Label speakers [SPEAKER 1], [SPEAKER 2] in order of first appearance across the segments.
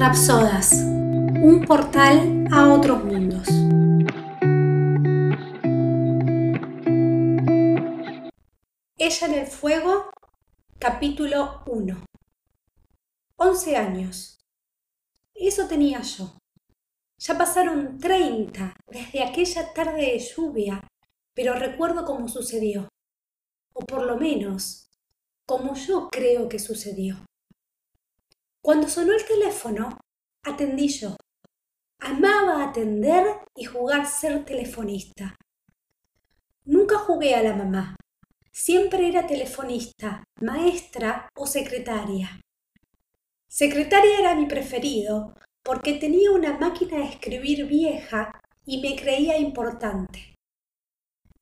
[SPEAKER 1] Rapsodas, un portal a otros mundos. Ella en el fuego, capítulo 1. 11 años. Eso tenía yo. Ya pasaron 30 desde aquella tarde de lluvia, pero recuerdo cómo sucedió. O por lo menos, como yo creo que sucedió. Cuando sonó el teléfono, atendí yo. Amaba atender y jugar ser telefonista. Nunca jugué a la mamá. Siempre era telefonista, maestra o secretaria. Secretaria era mi preferido porque tenía una máquina de escribir vieja y me creía importante.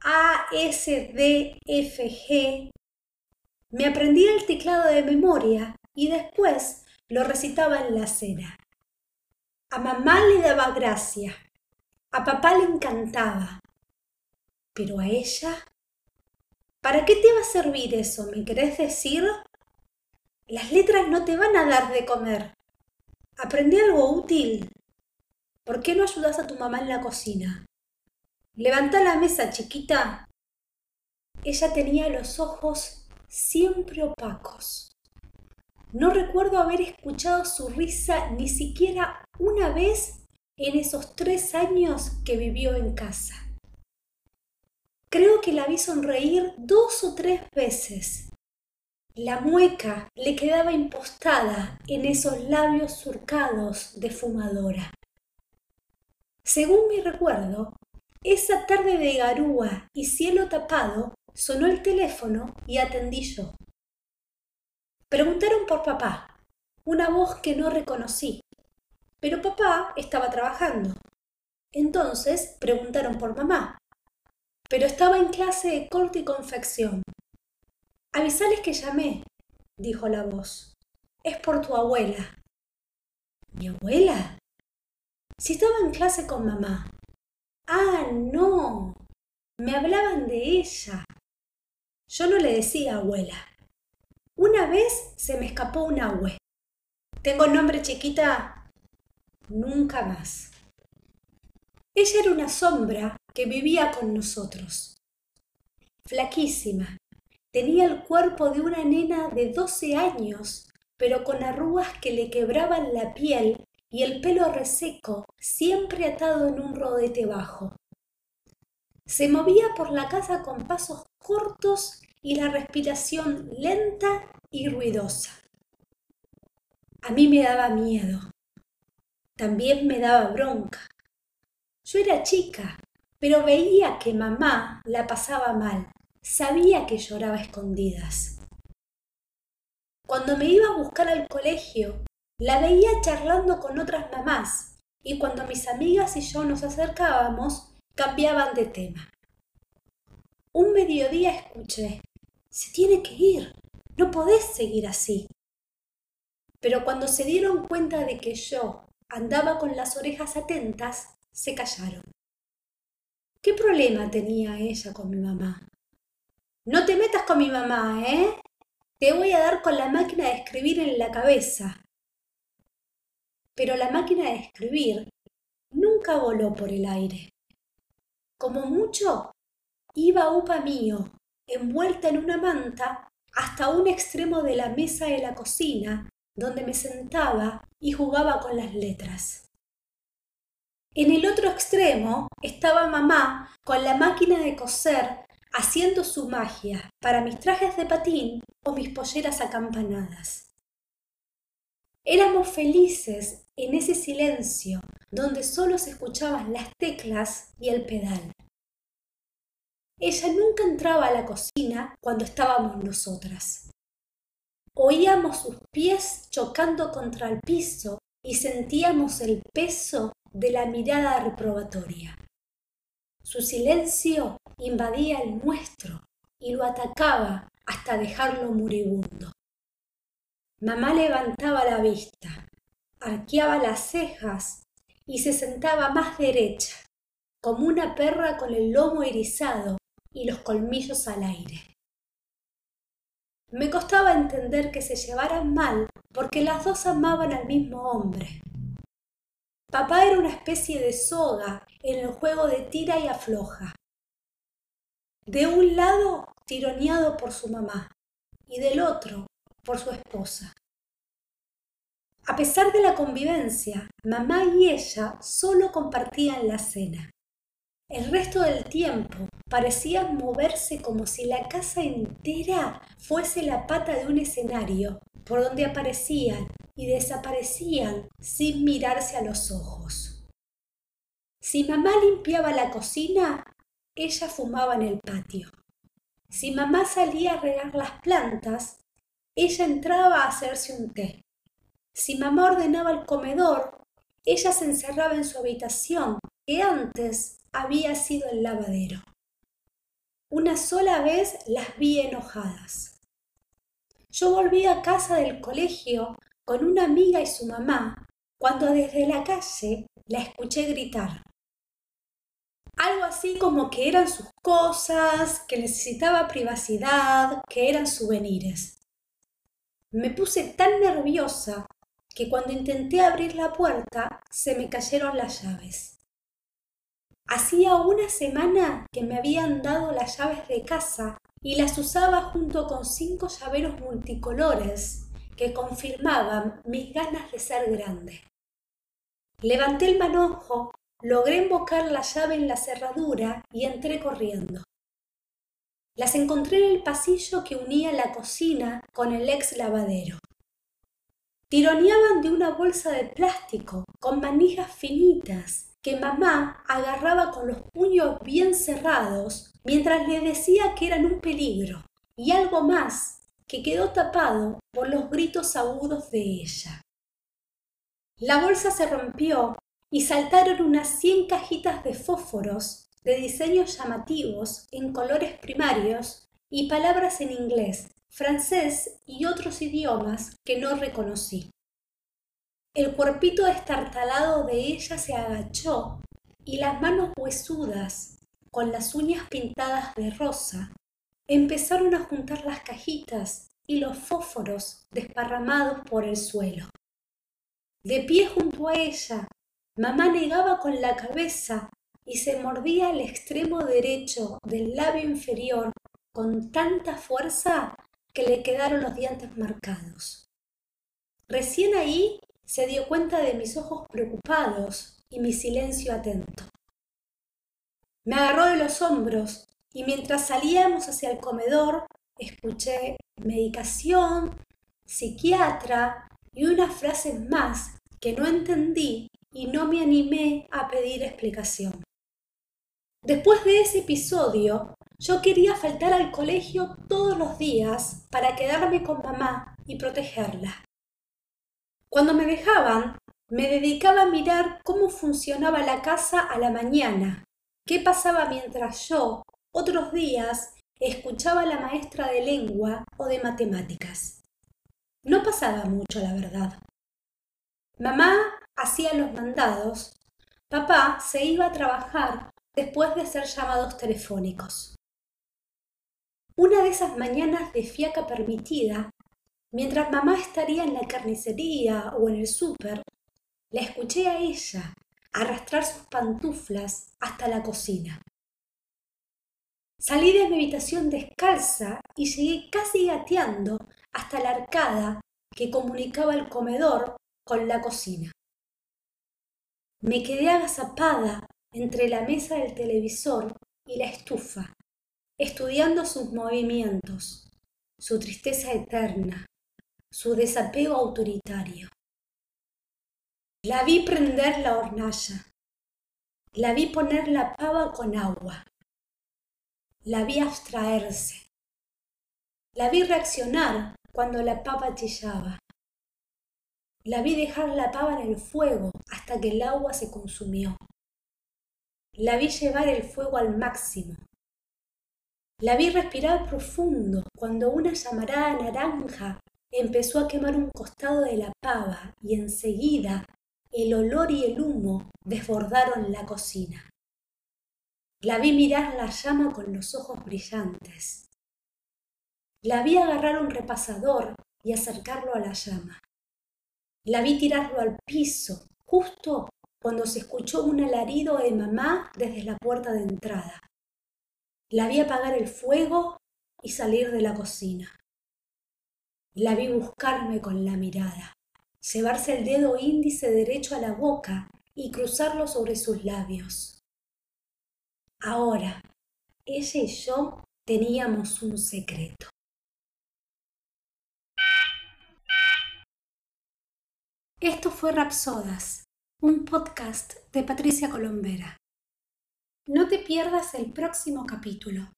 [SPEAKER 1] A, S, D, F, G. Me aprendía el teclado de memoria y después lo recitaba en la cena. A mamá le daba gracia, a papá le encantaba, pero a ella, ¿para qué te va a servir eso? ¿Me querés decir? Las letras no te van a dar de comer. Aprendí algo útil. ¿Por qué no ayudas a tu mamá en la cocina? Levanta la mesa, chiquita. Ella tenía los ojos siempre opacos. No recuerdo haber escuchado su risa ni siquiera una vez en esos tres años que vivió en casa. Creo que la vi sonreír dos o tres veces. La mueca le quedaba impostada en esos labios surcados de fumadora. Según mi recuerdo, esa tarde de garúa y cielo tapado sonó el teléfono y atendí yo. Preguntaron por papá, una voz que no reconocí, pero papá estaba trabajando. Entonces preguntaron por mamá, pero estaba en clase de corte y confección. Avisales que llamé, dijo la voz. Es por tu abuela. ¿Mi abuela? Si estaba en clase con mamá. Ah, no. Me hablaban de ella. Yo no le decía abuela. Una vez se me escapó un agua. ¿Tengo nombre chiquita? Nunca más. Ella era una sombra que vivía con nosotros. Flaquísima. Tenía el cuerpo de una nena de doce años, pero con arrugas que le quebraban la piel y el pelo reseco, siempre atado en un rodete bajo. Se movía por la casa con pasos cortos y la respiración lenta y ruidosa. A mí me daba miedo. También me daba bronca. Yo era chica, pero veía que mamá la pasaba mal. Sabía que lloraba escondidas. Cuando me iba a buscar al colegio, la veía charlando con otras mamás y cuando mis amigas y yo nos acercábamos, cambiaban de tema. Un mediodía escuché, se tiene que ir, no podés seguir así. Pero cuando se dieron cuenta de que yo andaba con las orejas atentas, se callaron. ¿Qué problema tenía ella con mi mamá? No te metas con mi mamá, ¿eh? Te voy a dar con la máquina de escribir en la cabeza. Pero la máquina de escribir nunca voló por el aire. Como mucho, iba upa mío, envuelta en una manta, hasta un extremo de la mesa de la cocina, donde me sentaba y jugaba con las letras. En el otro extremo estaba mamá con la máquina de coser haciendo su magia para mis trajes de patín o mis polleras acampanadas. Éramos felices en ese silencio donde solo se escuchaban las teclas y el pedal. Ella nunca entraba a la cocina cuando estábamos nosotras. Oíamos sus pies chocando contra el piso y sentíamos el peso de la mirada reprobatoria. Su silencio invadía el nuestro y lo atacaba hasta dejarlo moribundo. Mamá levantaba la vista, arqueaba las cejas y se sentaba más derecha, como una perra con el lomo erizado y los colmillos al aire. Me costaba entender que se llevaran mal porque las dos amaban al mismo hombre. Papá era una especie de soga en el juego de tira y afloja. De un lado, tironeado por su mamá, y del otro, por su esposa. A pesar de la convivencia, mamá y ella solo compartían la cena. El resto del tiempo parecían moverse como si la casa entera fuese la pata de un escenario por donde aparecían y desaparecían sin mirarse a los ojos. Si mamá limpiaba la cocina, ella fumaba en el patio. Si mamá salía a regar las plantas, ella entraba a hacerse un té. Si mamá ordenaba el comedor, ella se encerraba en su habitación, que antes había sido el lavadero. Una sola vez las vi enojadas. Yo volví a casa del colegio con una amiga y su mamá cuando desde la calle la escuché gritar. Algo así como que eran sus cosas, que necesitaba privacidad, que eran souvenirs. Me puse tan nerviosa que cuando intenté abrir la puerta se me cayeron las llaves. Hacía una semana que me habían dado las llaves de casa y las usaba junto con cinco llaveros multicolores que confirmaban mis ganas de ser grande. Levanté el manojo, logré invocar la llave en la cerradura y entré corriendo. Las encontré en el pasillo que unía la cocina con el ex lavadero. Tironeaban de una bolsa de plástico con manijas finitas que mamá agarraba con los puños bien cerrados mientras le decía que eran un peligro, y algo más, que quedó tapado por los gritos agudos de ella. La bolsa se rompió y saltaron unas cien cajitas de fósforos de diseños llamativos en colores primarios y palabras en inglés, francés y otros idiomas que no reconocí. El cuerpito destartalado de ella se agachó y las manos huesudas, con las uñas pintadas de rosa, empezaron a juntar las cajitas y los fósforos desparramados por el suelo. De pie junto a ella, mamá negaba con la cabeza y se mordía el extremo derecho del labio inferior con tanta fuerza que le quedaron los dientes marcados. Recién ahí se dio cuenta de mis ojos preocupados y mi silencio atento. Me agarró de los hombros y mientras salíamos hacia el comedor escuché medicación, psiquiatra y unas frases más que no entendí y no me animé a pedir explicación. Después de ese episodio, yo quería faltar al colegio todos los días para quedarme con mamá y protegerla. Cuando me dejaban, me dedicaba a mirar cómo funcionaba la casa a la mañana, qué pasaba mientras yo, otros días, escuchaba a la maestra de lengua o de matemáticas. No pasaba mucho, la verdad. Mamá hacía los mandados, papá se iba a trabajar después de ser llamados telefónicos. Una de esas mañanas de fiaca permitida, Mientras mamá estaría en la carnicería o en el súper, la escuché a ella arrastrar sus pantuflas hasta la cocina. Salí de mi habitación descalza y llegué casi gateando hasta la arcada que comunicaba el comedor con la cocina. Me quedé agazapada entre la mesa del televisor y la estufa, estudiando sus movimientos, su tristeza eterna, su desapego autoritario. La vi prender la hornalla, la vi poner la pava con agua, la vi abstraerse, la vi reaccionar cuando la pava chillaba, la vi dejar la pava en el fuego hasta que el agua se consumió, la vi llevar el fuego al máximo, la vi respirar profundo cuando una llamarada naranja empezó a quemar un costado de la pava y enseguida el olor y el humo desbordaron la cocina. La vi mirar la llama con los ojos brillantes. La vi agarrar un repasador y acercarlo a la llama. La vi tirarlo al piso, justo cuando se escuchó un alarido de mamá desde la puerta de entrada. La vi apagar el fuego y salir de la cocina. La vi buscarme con la mirada, llevarse el dedo índice derecho a la boca y cruzarlo sobre sus labios. Ahora, ella y yo teníamos un secreto. Esto fue Rapsodas, un podcast de Patricia Colombera. No te pierdas el próximo capítulo.